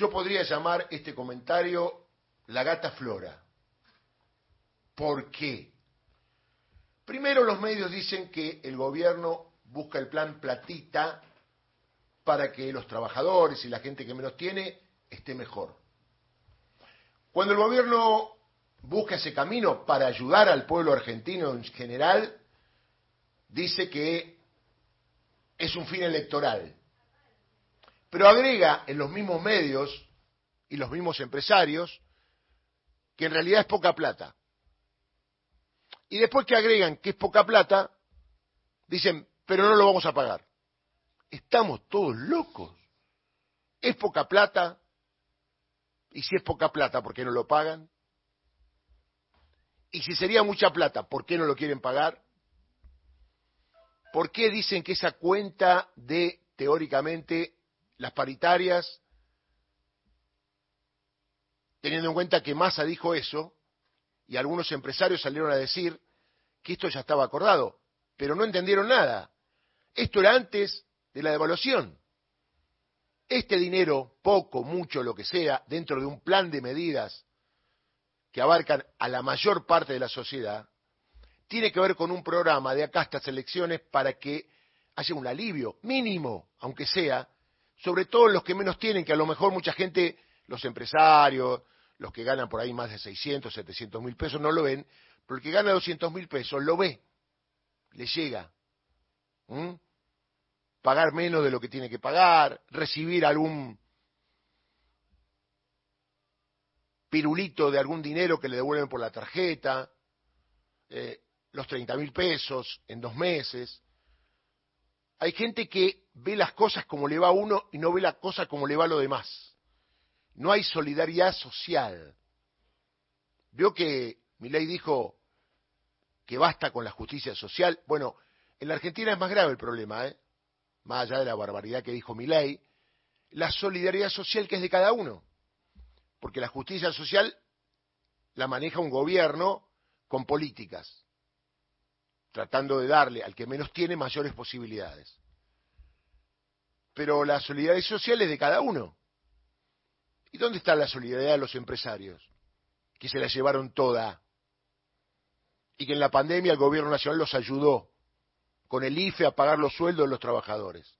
Yo podría llamar este comentario la gata flora. ¿Por qué? Primero los medios dicen que el gobierno busca el plan platita para que los trabajadores y la gente que menos tiene esté mejor. Cuando el gobierno busca ese camino para ayudar al pueblo argentino en general, dice que es un fin electoral. Pero agrega en los mismos medios y los mismos empresarios que en realidad es poca plata. Y después que agregan que es poca plata, dicen, pero no lo vamos a pagar. Estamos todos locos. Es poca plata. Y si es poca plata, ¿por qué no lo pagan? Y si sería mucha plata, ¿por qué no lo quieren pagar? ¿Por qué dicen que esa cuenta de, teóricamente, las paritarias, teniendo en cuenta que Massa dijo eso, y algunos empresarios salieron a decir que esto ya estaba acordado, pero no entendieron nada. Esto era antes de la devaluación. Este dinero, poco, mucho, lo que sea, dentro de un plan de medidas que abarcan a la mayor parte de la sociedad, tiene que ver con un programa de acá estas elecciones para que haya un alivio mínimo, aunque sea, sobre todo los que menos tienen, que a lo mejor mucha gente, los empresarios, los que ganan por ahí más de 600, 700 mil pesos no lo ven, pero el que gana 200 mil pesos lo ve, le llega. Pagar menos de lo que tiene que pagar, recibir algún pirulito de algún dinero que le devuelven por la tarjeta, eh, los 30 mil pesos en dos meses. Hay gente que ve las cosas como le va a uno y no ve las cosas como le va a lo demás. No hay solidaridad social. Vio que ley dijo que basta con la justicia social. Bueno, en la Argentina es más grave el problema, ¿eh? más allá de la barbaridad que dijo ley, la solidaridad social que es de cada uno. Porque la justicia social la maneja un gobierno con políticas tratando de darle al que menos tiene mayores posibilidades. Pero la solidaridad social es de cada uno. ¿Y dónde está la solidaridad de los empresarios? Que se la llevaron toda. Y que en la pandemia el gobierno nacional los ayudó con el IFE a pagar los sueldos de los trabajadores.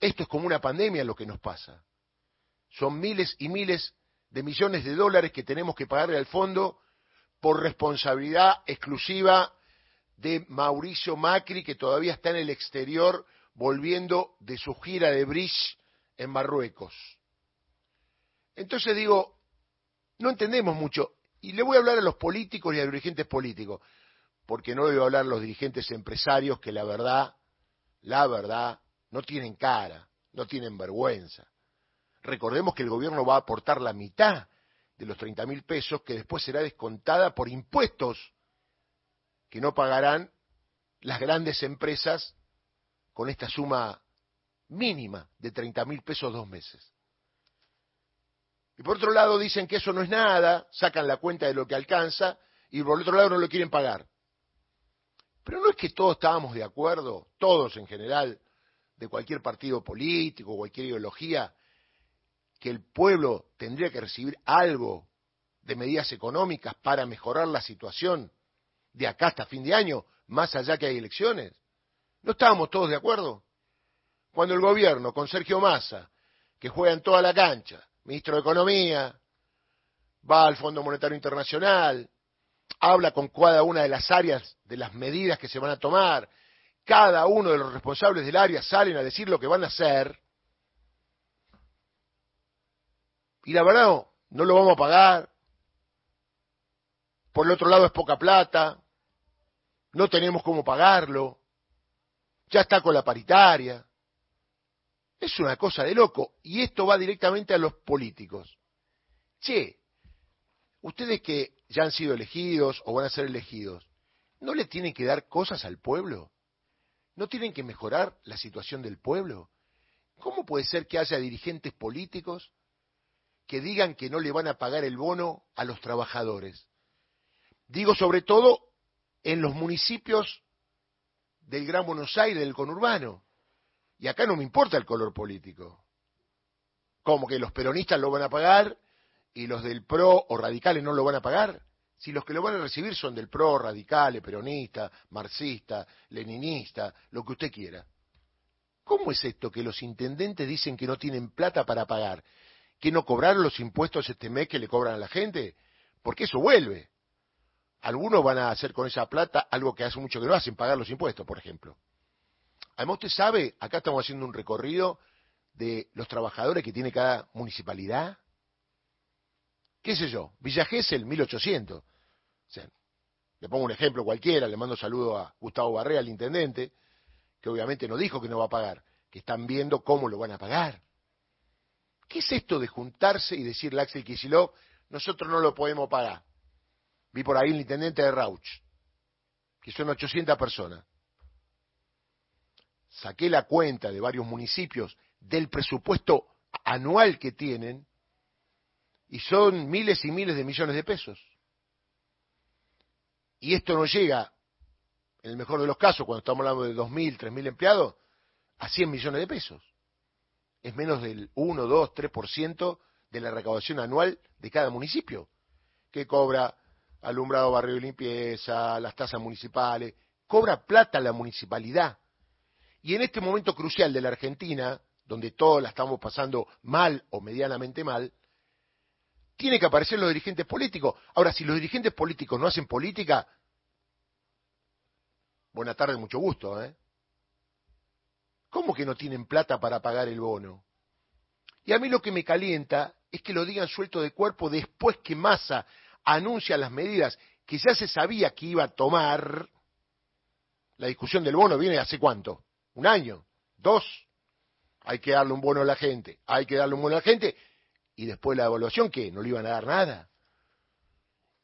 Esto es como una pandemia lo que nos pasa. Son miles y miles de millones de dólares que tenemos que pagarle al fondo por responsabilidad exclusiva de Mauricio Macri, que todavía está en el exterior volviendo de su gira de bridge en Marruecos. Entonces digo, no entendemos mucho. Y le voy a hablar a los políticos y a los dirigentes políticos, porque no le voy a hablar a los dirigentes empresarios que la verdad, la verdad, no tienen cara, no tienen vergüenza. Recordemos que el gobierno va a aportar la mitad de los 30 mil pesos que después será descontada por impuestos que no pagarán las grandes empresas con esta suma mínima de 30 mil pesos dos meses. Y por otro lado dicen que eso no es nada, sacan la cuenta de lo que alcanza y por otro lado no lo quieren pagar. Pero no es que todos estábamos de acuerdo, todos en general, de cualquier partido político, cualquier ideología, que el pueblo tendría que recibir algo de medidas económicas para mejorar la situación de acá hasta fin de año, más allá que hay elecciones. ¿No estábamos todos de acuerdo? Cuando el gobierno, con Sergio Massa, que juega en toda la cancha, ministro de Economía, va al Fondo Monetario Internacional, habla con cada una de las áreas de las medidas que se van a tomar, cada uno de los responsables del área salen a decir lo que van a hacer, y la verdad no, lo vamos a pagar, por el otro lado es poca plata, no tenemos cómo pagarlo, ya está con la paritaria. Es una cosa de loco. Y esto va directamente a los políticos. Che, ustedes que ya han sido elegidos o van a ser elegidos, ¿no le tienen que dar cosas al pueblo? ¿No tienen que mejorar la situación del pueblo? ¿Cómo puede ser que haya dirigentes políticos que digan que no le van a pagar el bono a los trabajadores? Digo sobre todo en los municipios del Gran Buenos Aires, del conurbano. Y acá no me importa el color político. ¿Cómo que los peronistas lo van a pagar y los del PRO o radicales no lo van a pagar? Si los que lo van a recibir son del PRO, radicales, peronista, marxista, leninista, lo que usted quiera. ¿Cómo es esto que los intendentes dicen que no tienen plata para pagar? ¿Que no cobraron los impuestos este mes que le cobran a la gente? Porque eso vuelve. Algunos van a hacer con esa plata algo que hace mucho que no hacen, pagar los impuestos, por ejemplo. Además, usted sabe, acá estamos haciendo un recorrido de los trabajadores que tiene cada municipalidad. ¿Qué sé yo? Villa Gesell, 1800. O le pongo un ejemplo cualquiera, le mando saludo a Gustavo Barrea, el intendente, que obviamente no dijo que no va a pagar, que están viendo cómo lo van a pagar. ¿Qué es esto de juntarse y decirle a Axel nosotros no lo podemos pagar? Vi por ahí el intendente de Rauch, que son 800 personas saqué la cuenta de varios municipios del presupuesto anual que tienen y son miles y miles de millones de pesos. Y esto no llega, en el mejor de los casos, cuando estamos hablando de 2.000, 3.000 empleados, a 100 millones de pesos. Es menos del 1, 2, 3% de la recaudación anual de cada municipio, que cobra alumbrado, barrio de limpieza, las tasas municipales, cobra plata la municipalidad y en este momento crucial de la Argentina, donde todos la estamos pasando mal o medianamente mal, tiene que aparecer los dirigentes políticos. Ahora, si los dirigentes políticos no hacen política, buena tarde, mucho gusto, ¿eh? ¿Cómo que no tienen plata para pagar el bono? Y a mí lo que me calienta es que lo digan suelto de cuerpo después que Massa anuncia las medidas que ya se sabía que iba a tomar. La discusión del bono viene hace cuánto? un año, dos, hay que darle un bono a la gente, hay que darle un bono a la gente, y después la evaluación, ¿qué? No le iban a dar nada.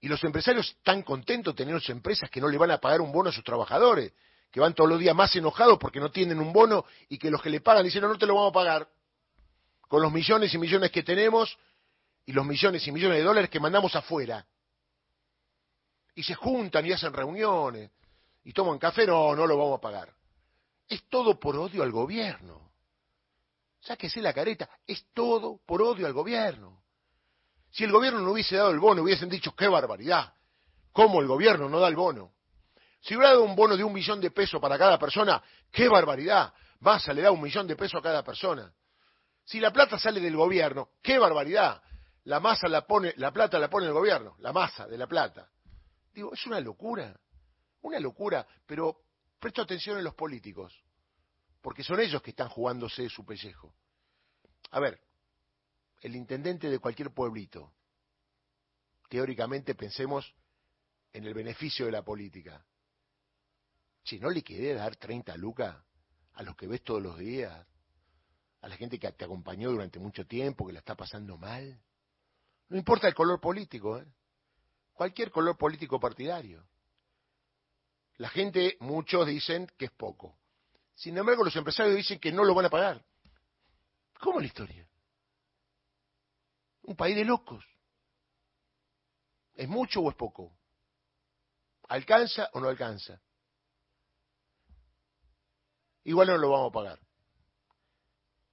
Y los empresarios están contentos de tener empresas que no le van a pagar un bono a sus trabajadores, que van todos los días más enojados porque no tienen un bono y que los que le pagan dicen, no, no te lo vamos a pagar. Con los millones y millones que tenemos y los millones y millones de dólares que mandamos afuera. Y se juntan y hacen reuniones y toman café, no, no lo vamos a pagar. Es todo por odio al gobierno. Sáquese la careta, es todo por odio al gobierno. Si el gobierno no hubiese dado el bono, hubiesen dicho, qué barbaridad, ¿cómo el gobierno no da el bono? Si hubiera dado un bono de un millón de pesos para cada persona, qué barbaridad, Massa le da un millón de pesos a cada persona. Si la plata sale del gobierno, qué barbaridad, la masa la pone, la plata la pone el gobierno, la masa de la plata. Digo, es una locura, una locura, pero Presto atención en los políticos, porque son ellos que están jugándose su pellejo. A ver, el intendente de cualquier pueblito, teóricamente pensemos en el beneficio de la política. Si no le quiere dar 30 lucas a los que ves todos los días, a la gente que te acompañó durante mucho tiempo, que la está pasando mal. No importa el color político, ¿eh? cualquier color político partidario. La gente, muchos dicen que es poco. Sin embargo, los empresarios dicen que no lo van a pagar. ¿Cómo la historia? Un país de locos. ¿Es mucho o es poco? ¿Alcanza o no alcanza? Igual no lo vamos a pagar.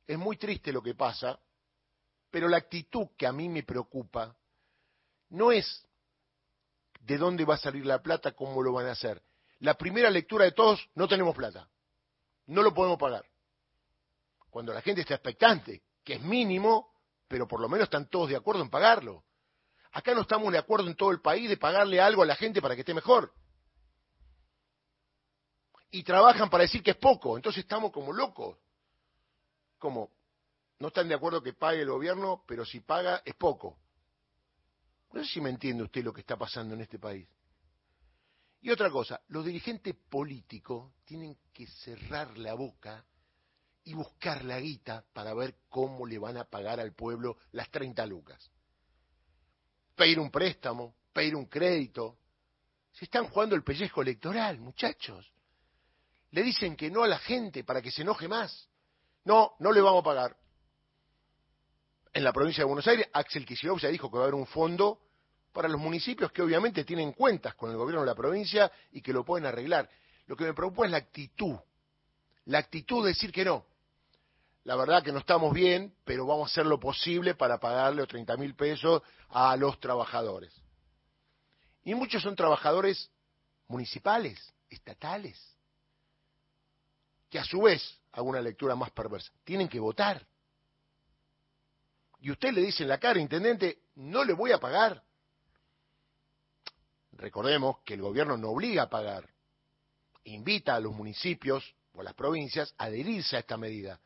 Es muy triste lo que pasa, pero la actitud que a mí me preocupa no es de dónde va a salir la plata, cómo lo van a hacer, la primera lectura de todos, no tenemos plata, no lo podemos pagar. Cuando la gente está expectante, que es mínimo, pero por lo menos están todos de acuerdo en pagarlo. Acá no estamos de acuerdo en todo el país de pagarle algo a la gente para que esté mejor. Y trabajan para decir que es poco, entonces estamos como locos. Como, no están de acuerdo que pague el gobierno, pero si paga es poco. No sé si me entiende usted lo que está pasando en este país. Y otra cosa, los dirigentes políticos tienen que cerrar la boca y buscar la guita para ver cómo le van a pagar al pueblo las 30 lucas. Pedir un préstamo, pedir un crédito. Se están jugando el pellejo electoral, muchachos. Le dicen que no a la gente para que se enoje más. No, no le vamos a pagar. En la provincia de Buenos Aires, Axel Kicillof ya dijo que va a haber un fondo para los municipios que obviamente tienen cuentas con el gobierno de la provincia y que lo pueden arreglar. Lo que me preocupa es la actitud, la actitud de decir que no. la verdad que no estamos bien, pero vamos a hacer lo posible para pagarle los 30 mil pesos a los trabajadores. Y muchos son trabajadores municipales, estatales, que a su vez, hago una lectura más perversa, tienen que votar. Y usted le dice en la cara, intendente, no le voy a pagar. Recordemos que el gobierno no obliga a pagar, invita a los municipios o a las provincias a adherirse a esta medida.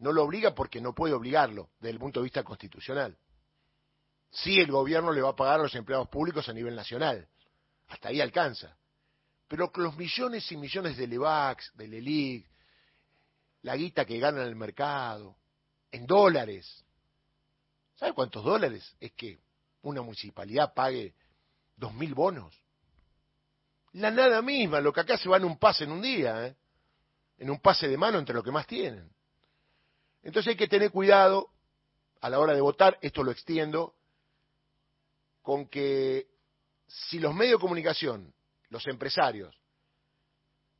No lo obliga porque no puede obligarlo desde el punto de vista constitucional. Sí, el gobierno le va a pagar a los empleados públicos a nivel nacional. Hasta ahí alcanza. Pero los millones y millones de LEVAX, de LELIC, la guita que gana en el mercado, en dólares. ¿Sabe cuántos dólares es que una municipalidad pague dos mil bonos? La nada misma, lo que acá se va en un pase en un día, ¿eh? en un pase de mano entre lo que más tienen. Entonces hay que tener cuidado a la hora de votar, esto lo extiendo, con que si los medios de comunicación, los empresarios,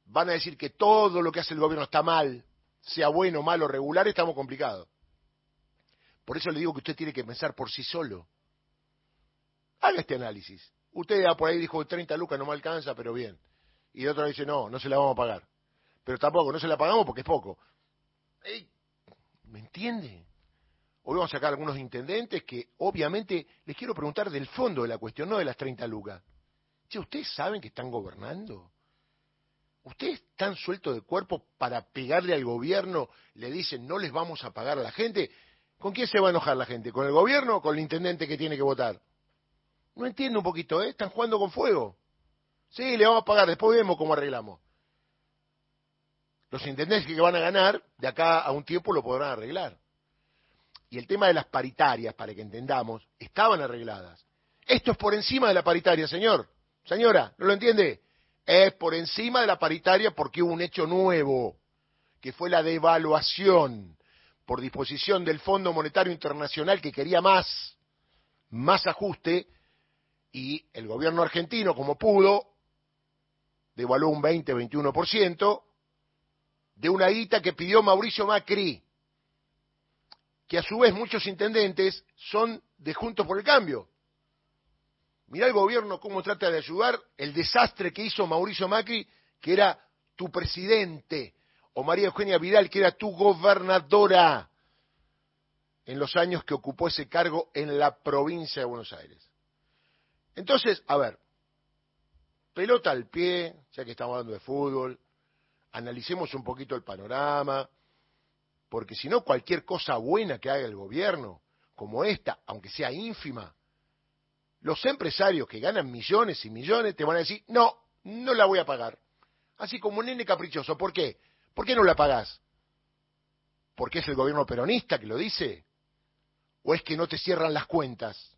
van a decir que todo lo que hace el gobierno está mal, sea bueno, malo, regular, estamos complicados. Por eso le digo que usted tiene que pensar por sí solo. Haga este análisis. Usted por ahí dijo 30 lucas no me alcanza, pero bien. Y de otro dice, no, no se la vamos a pagar. Pero tampoco, no se la pagamos porque es poco. ¿Me entiende? Hoy vamos a sacar algunos intendentes que obviamente les quiero preguntar del fondo de la cuestión, no de las 30 lucas. Che, ¿ustedes saben que están gobernando? ¿Ustedes están sueltos de cuerpo para pegarle al gobierno? Le dicen, no les vamos a pagar a la gente. ¿Con quién se va a enojar la gente? ¿Con el gobierno o con el intendente que tiene que votar? No entiendo un poquito, ¿eh? Están jugando con fuego. Sí, le vamos a pagar, después vemos cómo arreglamos. Los intendentes que van a ganar, de acá a un tiempo lo podrán arreglar y el tema de las paritarias, para que entendamos, estaban arregladas. Esto es por encima de la paritaria, señor. Señora, ¿no lo entiende? Es por encima de la paritaria porque hubo un hecho nuevo, que fue la devaluación por disposición del Fondo Monetario Internacional que quería más, más ajuste, y el gobierno argentino, como pudo, devaluó un 20-21% de una guita que pidió Mauricio Macri que a su vez muchos intendentes son de Juntos por el Cambio. Mirá el gobierno cómo trata de ayudar el desastre que hizo Mauricio Macri, que era tu presidente, o María Eugenia Vidal, que era tu gobernadora en los años que ocupó ese cargo en la provincia de Buenos Aires. Entonces, a ver, pelota al pie, ya que estamos hablando de fútbol, analicemos un poquito el panorama, porque si no cualquier cosa buena que haga el gobierno, como esta, aunque sea ínfima, los empresarios que ganan millones y millones te van a decir, no, no la voy a pagar. Así como un nene caprichoso. ¿Por qué? ¿Por qué no la pagás? ¿Porque es el gobierno peronista que lo dice? ¿O es que no te cierran las cuentas?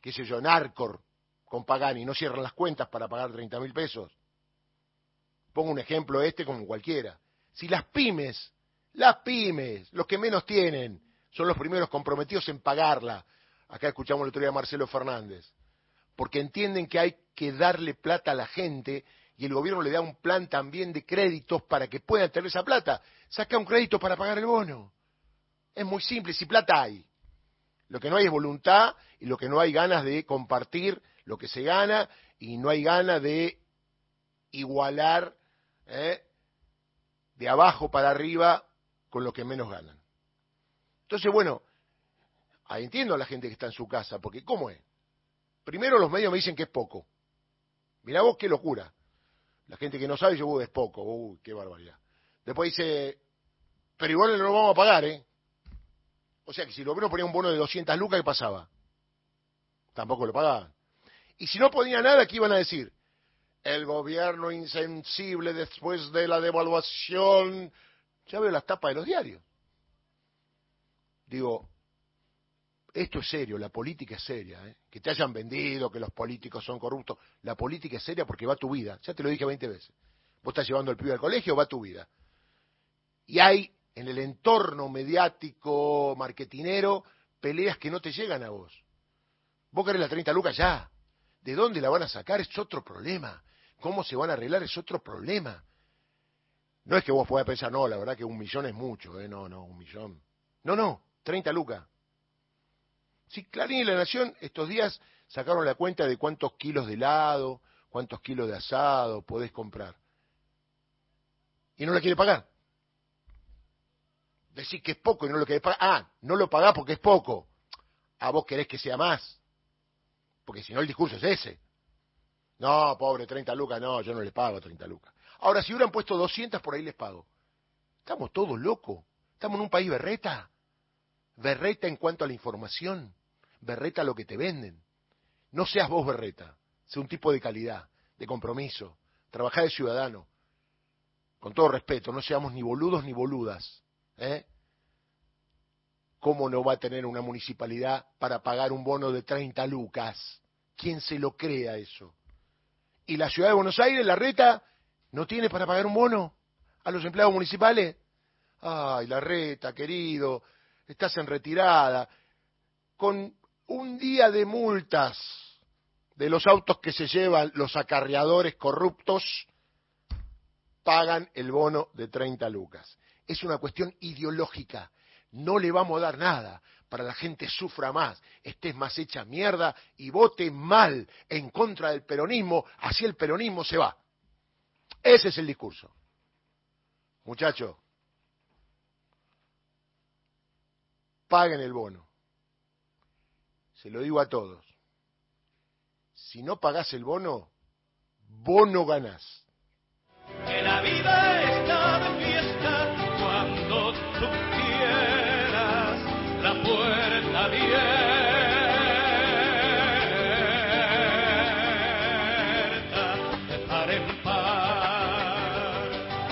¿Qué sé yo, Narcor con Pagani no cierran las cuentas para pagar 30 mil pesos? Pongo un ejemplo este como cualquiera. Si las pymes las pymes, los que menos tienen, son los primeros comprometidos en pagarla. Acá escuchamos la autoridad de Marcelo Fernández. Porque entienden que hay que darle plata a la gente y el gobierno le da un plan también de créditos para que puedan tener esa plata. Saca un crédito para pagar el bono. Es muy simple, si plata hay. Lo que no hay es voluntad y lo que no hay ganas de compartir lo que se gana y no hay ganas de igualar ¿eh? de abajo para arriba con lo que menos ganan. Entonces, bueno, ahí entiendo a la gente que está en su casa, porque ¿cómo es? Primero los medios me dicen que es poco. Mirá vos qué locura. La gente que no sabe, yo, uy, es poco, uy, qué barbaridad. Después dice, pero igual no lo vamos a pagar, ¿eh? O sea que si lo gobierno ponía un bono de 200 lucas, ¿qué pasaba? Tampoco lo pagaban. Y si no ponía nada, ¿qué iban a decir? El gobierno insensible después de la devaluación ya veo las tapas de los diarios. Digo, esto es serio, la política es seria. ¿eh? Que te hayan vendido, que los políticos son corruptos. La política es seria porque va tu vida. Ya te lo dije 20 veces. Vos estás llevando el pibe al colegio, va tu vida. Y hay en el entorno mediático, marketinero, peleas que no te llegan a vos. Vos querés la 30 lucas ya. ¿De dónde la van a sacar? Es otro problema. ¿Cómo se van a arreglar? Es otro problema. No es que vos puedas pensar, no, la verdad que un millón es mucho, ¿eh? No, no, un millón. No, no, 30 lucas. Sí, Clarín y La Nación estos días sacaron la cuenta de cuántos kilos de helado, cuántos kilos de asado podés comprar. Y no la quiere pagar. Decir que es poco y no lo querés pagar. Ah, no lo pagás porque es poco. A vos querés que sea más. Porque si no el discurso es ese. No, pobre, 30 lucas, no, yo no le pago 30 lucas. Ahora, si hubieran puesto 200, por ahí les pago. Estamos todos locos. Estamos en un país berreta. Berreta en cuanto a la información. Berreta lo que te venden. No seas vos berreta. Sé un tipo de calidad, de compromiso. Trabajá de ciudadano. Con todo respeto, no seamos ni boludos ni boludas. ¿eh? ¿Cómo no va a tener una municipalidad para pagar un bono de 30 lucas? ¿Quién se lo crea eso? Y la ciudad de Buenos Aires, la reta, no tiene para pagar un bono a los empleados municipales. Ay, la reta, querido, estás en retirada. Con un día de multas de los autos que se llevan los acarreadores corruptos, pagan el bono de 30 lucas. Es una cuestión ideológica. No le vamos a dar nada para la gente sufra más, estés más hecha mierda y vote mal en contra del peronismo, así el peronismo se va. Ese es el discurso. Muchachos, paguen el bono. Se lo digo a todos. Si no pagás el bono, vos no ganás. Que la vida es